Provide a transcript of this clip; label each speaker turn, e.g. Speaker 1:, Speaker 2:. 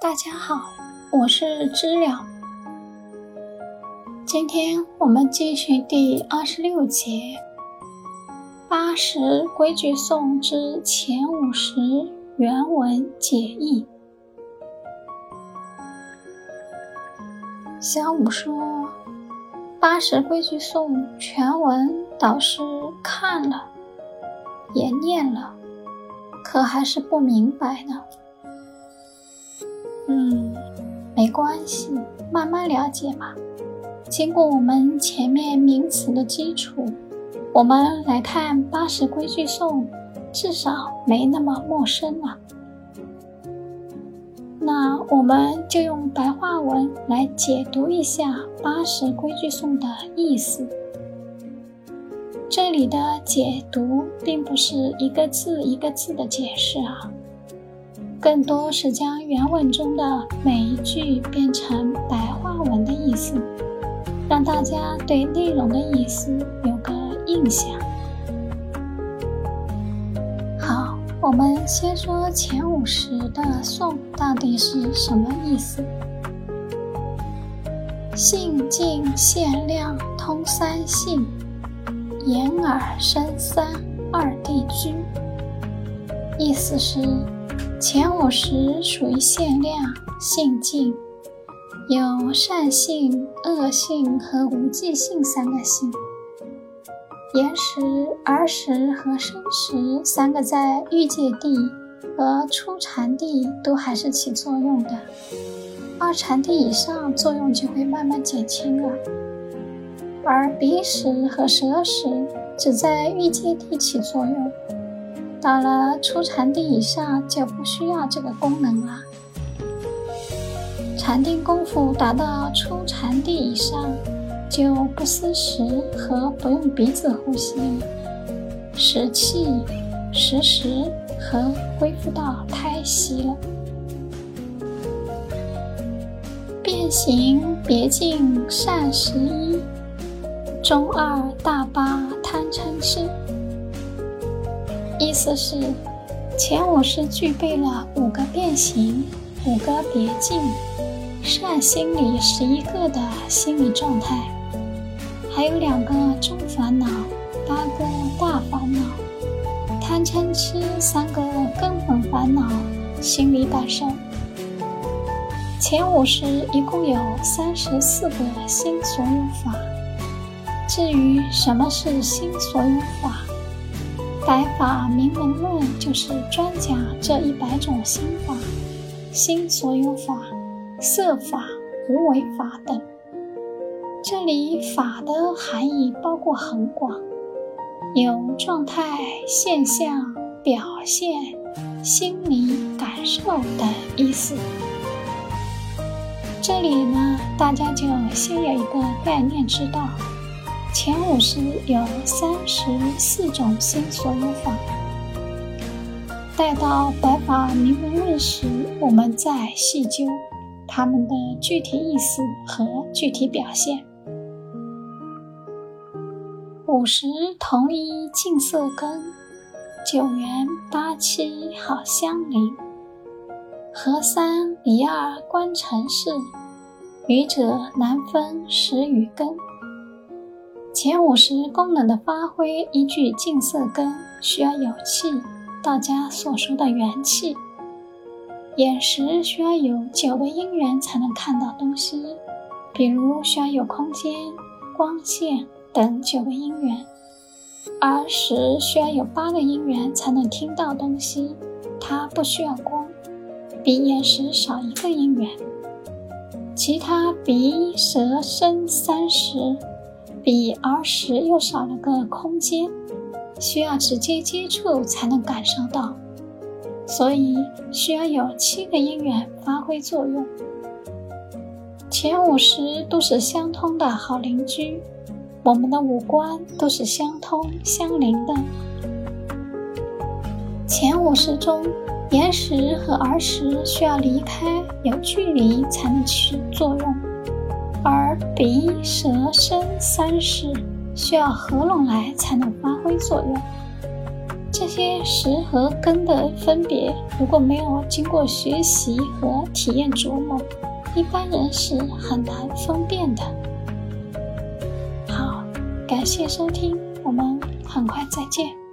Speaker 1: 大家好，我是知了。今天我们继续第二十六节八十规矩颂之前五十原文解义。小五说，八十规矩颂全文导师看了，也念了，可还是不明白呢。没关系，慢慢了解嘛。经过我们前面名词的基础，我们来看八十规矩颂，至少没那么陌生了。那我们就用白话文来解读一下八十规矩颂的意思。这里的解读并不是一个字一个字的解释啊。更多是将原文中的每一句变成白话文的意思，让大家对内容的意思有个印象。好，我们先说前五十的宋到底是什么意思？性静限量通三性，眼耳身三二地居。意思是。前五十属于限量性境，有善性、恶性和无记性三个性。言时、儿时和生时三个在欲界地和初禅地都还是起作用的，二禅地以上作用就会慢慢减轻了。而鼻时和舌时只在欲界地起作用。到了初禅地以上就不需要这个功能了。禅定功夫达到初禅地以上，就不思食和不用鼻子呼吸了，食气、食食和恢复到胎息了。变形别境善十一，中二大八贪嗔痴。意思是，前五十具备了五个变形、五个别境、善心理十一个的心理状态，还有两个中烦恼、八个大烦恼、贪嗔痴三个根本烦恼心理感受。前五十一共有三十四个心所有法。至于什么是心所有法？《百法明门论》就是专讲这一百种心法、心所有法、色法、无为法等。这里“法”的含义包括很广，有状态、现象、表现、心理感受等意思。这里呢，大家就先有一个概念，知道。前五十有三十四种心所有法，待到《白法明门论》时，我们再细究它们的具体意思和具体表现。五十同一净色根，九元八七好相邻，合三离二观尘世，愚者难分识与根。前五十功能的发挥，依据净色根需要有气，道家所说的元气；眼识需要有九个因缘才能看到东西，比如需要有空间、光线等九个因缘；耳识需要有八个因缘才能听到东西，它不需要光，比眼识少一个因缘；其他鼻、舌、身三识。比儿时又少了个空间，需要直接接触才能感受到，所以需要有七个因缘发挥作用。前五十都是相通的好邻居，我们的五官都是相通相邻的。前五十中，眼识和儿时需要离开有距离才能起作用。而鼻、舌、身三识需要合拢来才能发挥作用。这些实和根的分别，如果没有经过学习和体验琢磨，一般人是很难分辨的。好，感谢收听，我们很快再见。